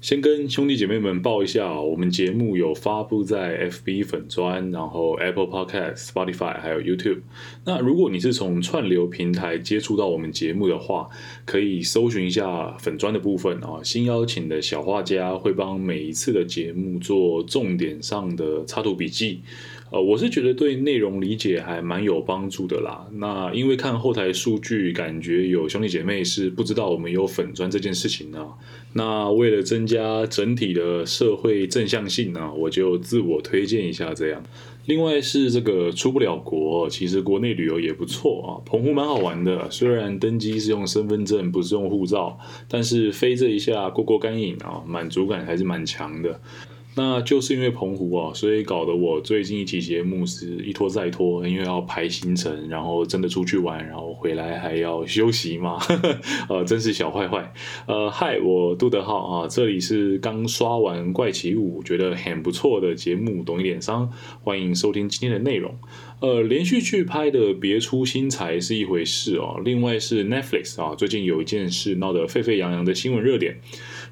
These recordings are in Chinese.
先跟兄弟姐妹们报一下，我们节目有发布在 FB 粉砖，然后 Apple Podcast、Spotify 还有 YouTube。那如果你是从串流平台接触到我们节目的话，可以搜寻一下粉砖的部分啊。新邀请的小画家会帮每一次的节目做重点上的插图笔记。呃，我是觉得对内容理解还蛮有帮助的啦。那因为看后台数据，感觉有兄弟姐妹是不知道我们有粉砖这件事情呢。那为了增加整体的社会正向性呢，我就自我推荐一下这样。另外是这个出不了国，其实国内旅游也不错啊。澎湖蛮好玩的，虽然登机是用身份证，不是用护照，但是飞这一下过过干瘾啊，满足感还是蛮强的。那就是因为澎湖啊，所以搞得我最近一期节目是一拖再拖，因为要排行程，然后真的出去玩，然后回来还要休息嘛，呃，真是小坏坏。呃，嗨，我杜德浩啊，这里是刚刷完怪奇物，觉得很不错的节目，懂一点商，欢迎收听今天的内容。呃，连续剧拍的别出心裁是一回事哦，另外是 Netflix 啊，最近有一件事闹得沸沸扬扬的新闻热点。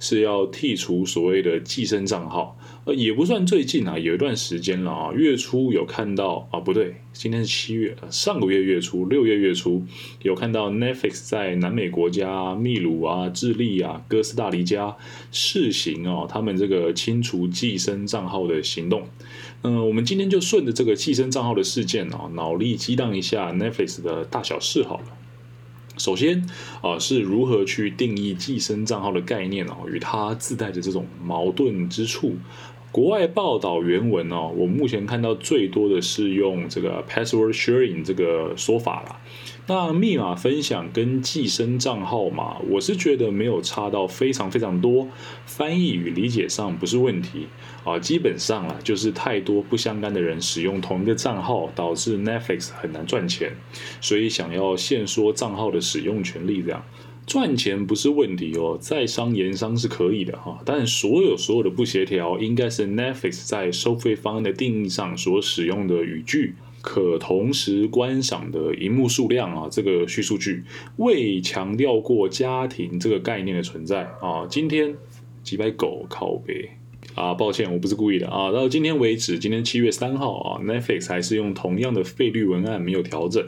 是要剔除所谓的寄生账号，呃，也不算最近啊，有一段时间了啊。月初有看到啊，不对，今天是七月，上个月月初，六月月初有看到 Netflix 在南美国家秘鲁啊、智利啊、哥斯达黎加试行哦，他们这个清除寄生账号的行动。嗯，我们今天就顺着这个寄生账号的事件啊，脑力激荡一下 Netflix 的大小事好了。首先啊，是如何去定义寄生账号的概念哦，与它自带的这种矛盾之处。国外报道原文哦，我目前看到最多的是用这个 password sharing 这个说法啦。那密码分享跟寄生账号嘛，我是觉得没有差到非常非常多，翻译与理解上不是问题啊。基本上啊，就是太多不相干的人使用同一个账号，导致 Netflix 很难赚钱，所以想要限缩账号的使用权利这样。赚钱不是问题哦，在商言商是可以的哈，但所有所有的不协调，应该是 Netflix 在收费方案的定义上所使用的语句，可同时观赏的荧幕数量啊，这个叙述句未强调过家庭这个概念的存在啊。今天几百狗靠背。啊，抱歉，我不是故意的啊。到今天为止，今天七月三号啊，Netflix 还是用同样的费率文案，没有调整。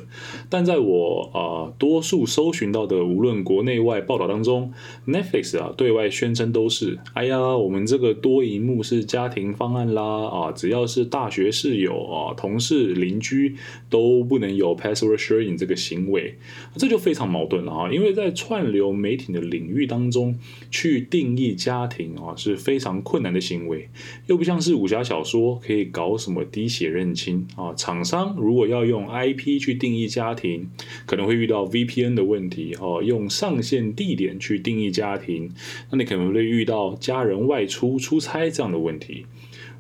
但在我啊多数搜寻到的，无论国内外报道当中，Netflix 啊对外宣称都是，哎呀，我们这个多荧幕是家庭方案啦啊，只要是大学室友啊、同事、邻居都不能有 password sharing 这个行为，这就非常矛盾了啊。因为在串流媒体的领域当中，去定义家庭啊是非常困难的行为。为又不像是武侠小说可以搞什么滴血认亲啊！厂商如果要用 IP 去定义家庭，可能会遇到 VPN 的问题哦。用上线地点去定义家庭，那你可能会遇到家人外出出差这样的问题。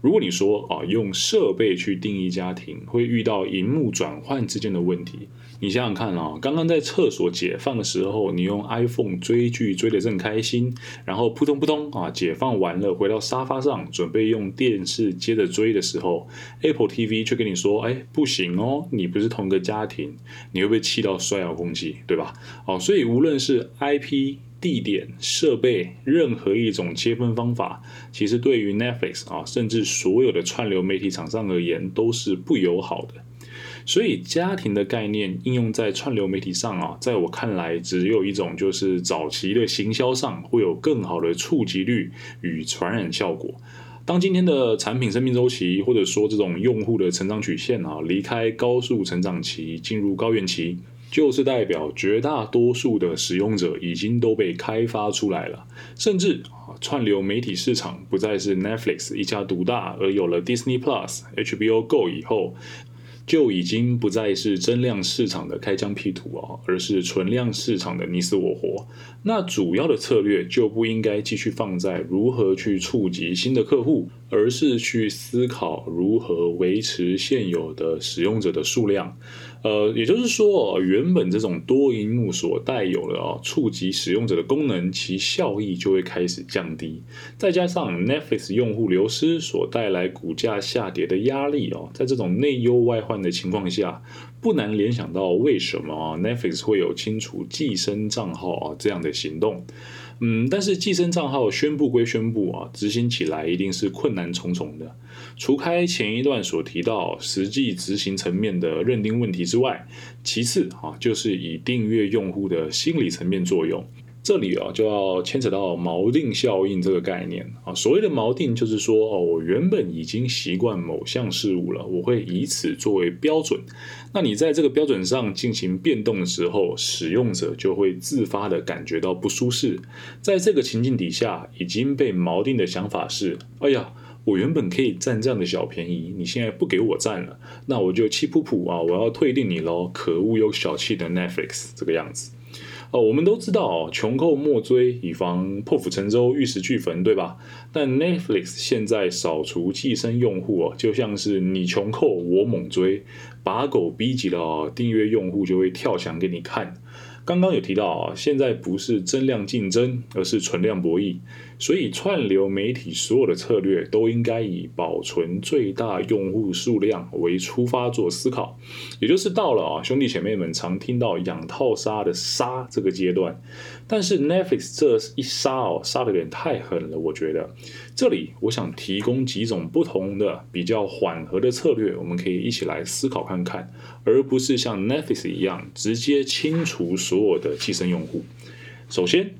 如果你说啊，用设备去定义家庭，会遇到荧幕转换之间的问题。你想想看啊，刚刚在厕所解放的时候，你用 iPhone 追剧追得正开心，然后扑通扑通啊，解放完了，回到沙发上准备用电视接着追的时候，Apple TV 却跟你说，哎，不行哦，你不是同一个家庭，你会不会气到摔遥控器，对吧？哦，所以无论是 IP、地点、设备，任何一种切分方法，其实对于 Netflix 啊，甚至所有的串流媒体厂商而言，都是不友好的。所以家庭的概念应用在串流媒体上啊，在我看来，只有一种，就是早期的行销上会有更好的触及率与传染效果。当今天的产品生命周期，或者说这种用户的成长曲线啊，离开高速成长期，进入高原期，就是代表绝大多数的使用者已经都被开发出来了，甚至啊，串流媒体市场不再是 Netflix 一家独大，而有了 Disney Plus、HBO Go 以后。就已经不再是增量市场的开疆辟土啊，而是存量市场的你死我活。那主要的策略就不应该继续放在如何去触及新的客户，而是去思考如何维持现有的使用者的数量。呃，也就是说，原本这种多荧幕所带有的啊触及使用者的功能，其效益就会开始降低。再加上 Netflix 用户流失所带来股价下跌的压力哦，在这种内忧外患的情况下，不难联想到为什么 Netflix 会有清除寄生账号啊这样的行动。嗯，但是寄生账号宣布归宣布啊，执行起来一定是困难重重的。除开前一段所提到实际执行层面的认定问题之外，其次啊，就是以订阅用户的心理层面作用。这里啊，就要牵扯到锚定效应这个概念啊。所谓的锚定，就是说哦，我原本已经习惯某项事物了，我会以此作为标准。那你在这个标准上进行变动的时候，使用者就会自发的感觉到不舒适。在这个情境底下，已经被锚定的想法是：哎呀，我原本可以占这样的小便宜，你现在不给我占了，那我就气噗噗啊，我要退订你喽！可恶又小气的 Netflix，这个样子。哦，我们都知道哦，穷寇莫追，以防破釜沉舟、玉石俱焚，对吧？但 Netflix 现在扫除寄生用户哦，就像是你穷寇我猛追，把狗逼急了哦，订阅用户就会跳墙给你看。刚刚有提到啊，现在不是增量竞争，而是存量博弈。所以串流媒体所有的策略都应该以保存最大用户数量为出发做思考，也就是到了啊兄弟姐妹们常听到养套杀的杀这个阶段。但是 Netflix 这一杀哦，杀的有点太狠了，我觉得。这里我想提供几种不同的比较缓和的策略，我们可以一起来思考看看，而不是像 Netflix 一样直接清除所有的寄生用户。首先。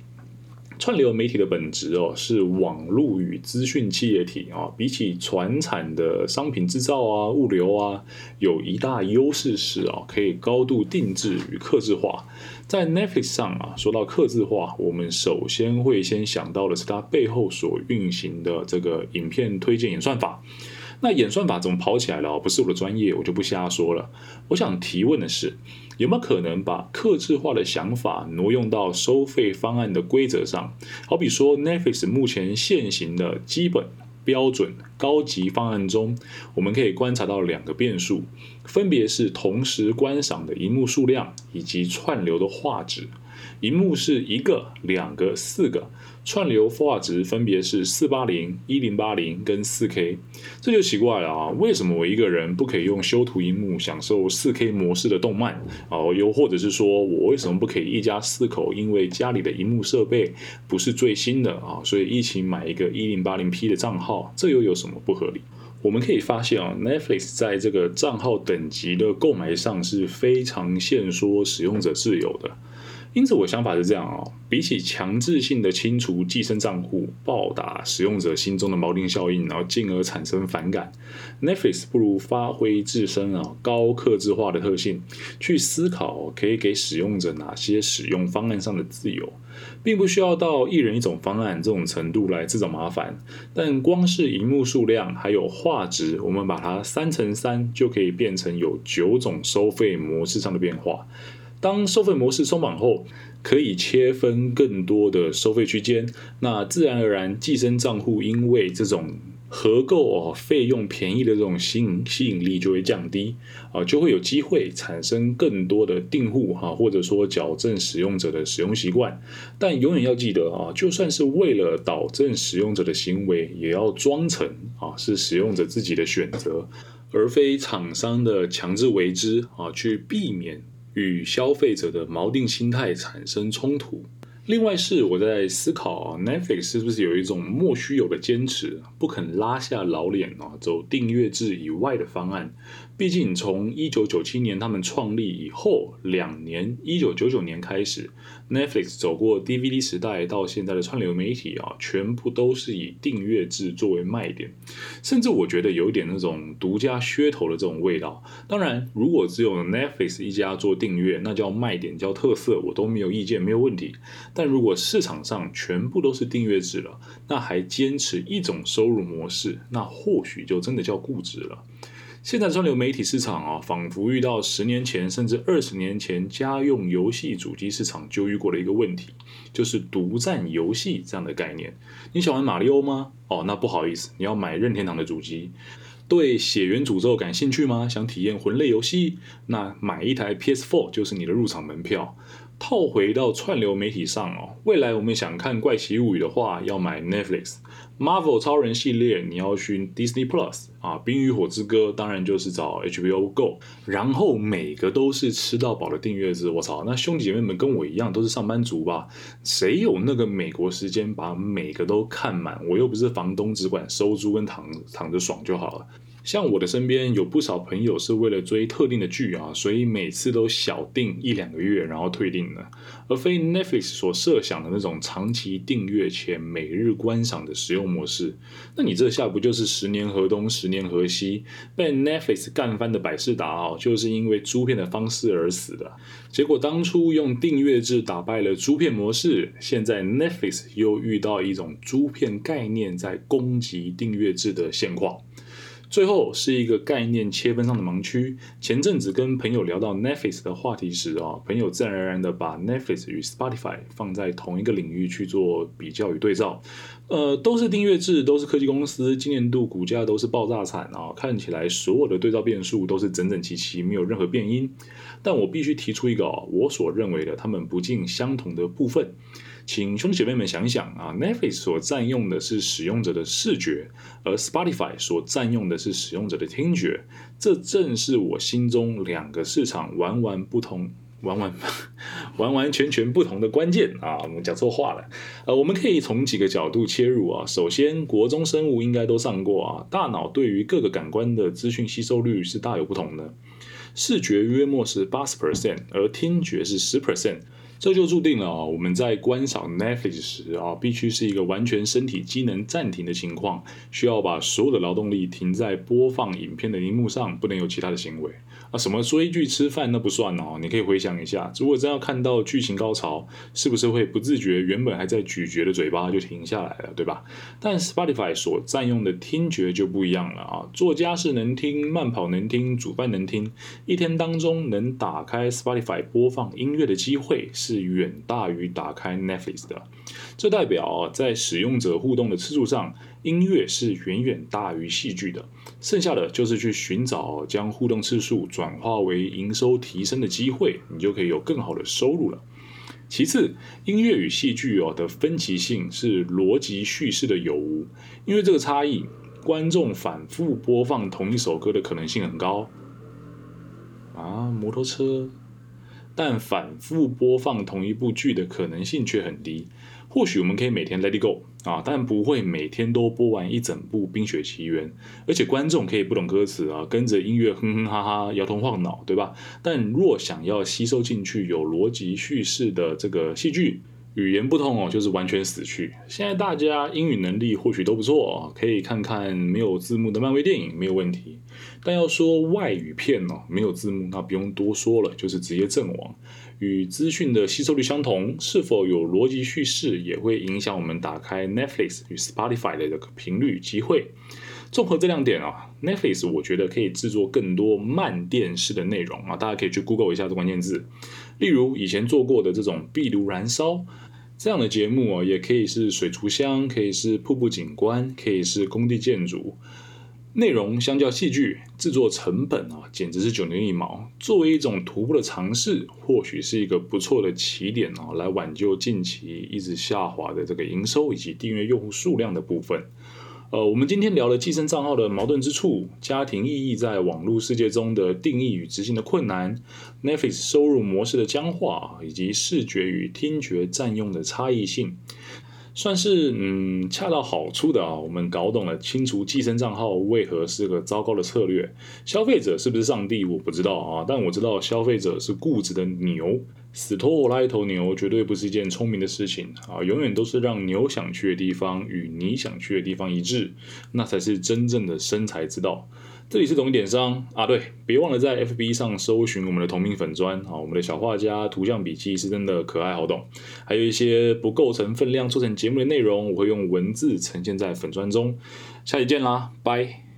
串流媒体的本质哦，是网络与资讯企业体啊。比起传产的商品制造啊、物流啊，有一大优势是啊，可以高度定制与克制化。在 Netflix 上啊，说到克制化，我们首先会先想到的是它背后所运行的这个影片推荐演算法。那演算法怎么跑起来了？不是我的专业，我就不瞎说了。我想提问的是，有没有可能把克制化的想法挪用到收费方案的规则上？好比说，Netflix 目前现行的基本、标准、高级方案中，我们可以观察到两个变数，分别是同时观赏的荧幕数量以及串流的画质。荧幕是一个、两个、四个，串流画质分别是四八零、一零八零跟四 K，这就奇怪了啊！为什么我一个人不可以用修图荧幕享受四 K 模式的动漫啊？又或者是说我为什么不可以一家四口因为家里的荧幕设备不是最新的啊，所以一起买一个一零八零 P 的账号？这又有什么不合理？我们可以发现啊，Netflix 在这个账号等级的购买上是非常限缩使用者自由的。因此，我想法是这样哦。比起强制性的清除寄生账户，暴打使用者心中的锚定效应，然后进而产生反感，Netflix 不如发挥自身啊高克制化的特性，去思考可以给使用者哪些使用方案上的自由，并不需要到一人一种方案这种程度来制造麻烦。但光是荧幕数量还有画质，我们把它三乘三，就可以变成有九种收费模式上的变化。当收费模式松绑后，可以切分更多的收费区间，那自然而然，寄生账户因为这种合购哦费用便宜的这种吸引吸引力就会降低啊，就会有机会产生更多的订户哈，或者说矫正使用者的使用习惯。但永远要记得啊，就算是为了导正使用者的行为，也要装成啊是使用者自己的选择，而非厂商的强制为之啊，去避免。与消费者的锚定心态产生冲突。另外是我在思考，Netflix 是不是有一种莫须有的坚持，不肯拉下老脸啊，走订阅制以外的方案。毕竟从一九九七年他们创立以后两年，一九九九年开始，Netflix 走过 DVD 时代到现在的串流媒体啊，全部都是以订阅制作为卖点。甚至我觉得有一点那种独家噱头的这种味道。当然，如果只有 Netflix 一家做订阅，那叫卖点，叫特色，我都没有意见，没有问题。但如果市场上全部都是订阅制了，那还坚持一种收入模式，那或许就真的叫固执了。现在串流媒体市场啊，仿佛遇到十年前甚至二十年前家用游戏主机市场就遇过的一个问题，就是独占游戏这样的概念。你喜欢马里奥吗？哦，那不好意思，你要买任天堂的主机。对血缘诅咒感兴趣吗？想体验魂类游戏？那买一台 PS4 就是你的入场门票。套回到串流媒体上哦，未来我们想看怪奇物语的话，要买 Netflix。Marvel 超人系列你要去 Disney Plus 啊，冰与火之歌当然就是找 HBO Go，然后每个都是吃到饱的订阅制，我操，那兄弟姐妹们跟我一样都是上班族吧？谁有那个美国时间把每个都看满？我又不是房东，只管收租跟躺躺着爽就好了。像我的身边有不少朋友是为了追特定的剧啊，所以每次都小订一两个月，然后退订的，而非 Netflix 所设想的那种长期订阅且每日观赏的使用模式。那你这下不就是十年河东十年河西？被 Netflix 干翻的百事达哦，就是因为租片的方式而死的。结果当初用订阅制打败了租片模式，现在 Netflix 又遇到一种租片概念在攻击订阅制的现况。最后是一个概念切分上的盲区。前阵子跟朋友聊到 Netflix 的话题时啊，朋友自然而然的把 Netflix 与 Spotify 放在同一个领域去做比较与对照。呃，都是订阅制，都是科技公司，今年度股价都是爆炸惨啊！看起来所有的对照变数都是整整齐齐，没有任何变音。但我必须提出一个我所认为的他们不尽相同的部分。请兄弟姐妹们想想啊，Netflix 所占用的是使用者的视觉，而 Spotify 所占用的是使用者的听觉。这正是我心中两个市场完完不同、完完 完完全全不同的关键啊！我们讲错话了。呃，我们可以从几个角度切入啊。首先，国中生物应该都上过啊，大脑对于各个感官的资讯吸收率是大有不同的。视觉约莫是八十 percent，而听觉是十 percent。这就注定了啊，我们在观赏 Netflix 时啊，必须是一个完全身体机能暂停的情况，需要把所有的劳动力停在播放影片的荧幕上，不能有其他的行为。啊，什么追剧吃饭那不算哦，你可以回想一下，如果真要看到剧情高潮，是不是会不自觉原本还在咀嚼的嘴巴就停下来了，对吧？但 Spotify 所占用的听觉就不一样了啊，做家事能听，慢跑能听，煮饭能听，一天当中能打开 Spotify 播放音乐的机会是远大于打开 Netflix 的，这代表在使用者互动的次数上。音乐是远远大于戏剧的，剩下的就是去寻找将互动次数转化为营收提升的机会，你就可以有更好的收入了。其次，音乐与戏剧哦的分歧性是逻辑叙事的有无，因为这个差异，观众反复播放同一首歌的可能性很高。啊，摩托车，但反复播放同一部剧的可能性却很低。或许我们可以每天 Let It Go 啊，但不会每天都播完一整部《冰雪奇缘》，而且观众可以不懂歌词啊，跟着音乐哼哼哈哈，摇头晃脑，对吧？但若想要吸收进去有逻辑叙事的这个戏剧，语言不通哦，就是完全死去。现在大家英语能力或许都不错，可以看看没有字幕的漫威电影没有问题。但要说外语片哦，没有字幕，那不用多说了，就是直接阵亡。与资讯的吸收率相同，是否有逻辑叙事，也会影响我们打开 Netflix 与 Spotify 的这个频率机会。综合这两点啊，Netflix 我觉得可以制作更多慢电视的内容啊，大家可以去 Google 一下这关键字。例如以前做过的这种壁炉燃烧这样的节目啊，也可以是水族箱，可以是瀑布景观，可以是工地建筑。内容相较戏剧制作成本啊，简直是九牛一毛。作为一种徒步的尝试，或许是一个不错的起点啊，来挽救近期一直下滑的这个营收以及订阅用户数量的部分。呃，我们今天聊了寄生账号的矛盾之处，家庭意义在网络世界中的定义与执行的困难，Netflix 收入模式的僵化，以及视觉与听觉占用的差异性。算是嗯恰到好处的啊，我们搞懂了清除寄生账号为何是个糟糕的策略。消费者是不是上帝，我不知道啊，但我知道消费者是固执的牛，死拖我拉一头牛绝对不是一件聪明的事情啊，永远都是让牛想去的地方与你想去的地方一致，那才是真正的生财之道。这里是懂一点商啊，对，别忘了在 FB 上搜寻我们的同名粉砖啊，我们的小画家图像笔记是真的可爱好懂，还有一些不构成分量做成节目的内容，我会用文字呈现在粉砖中。下期见啦，拜。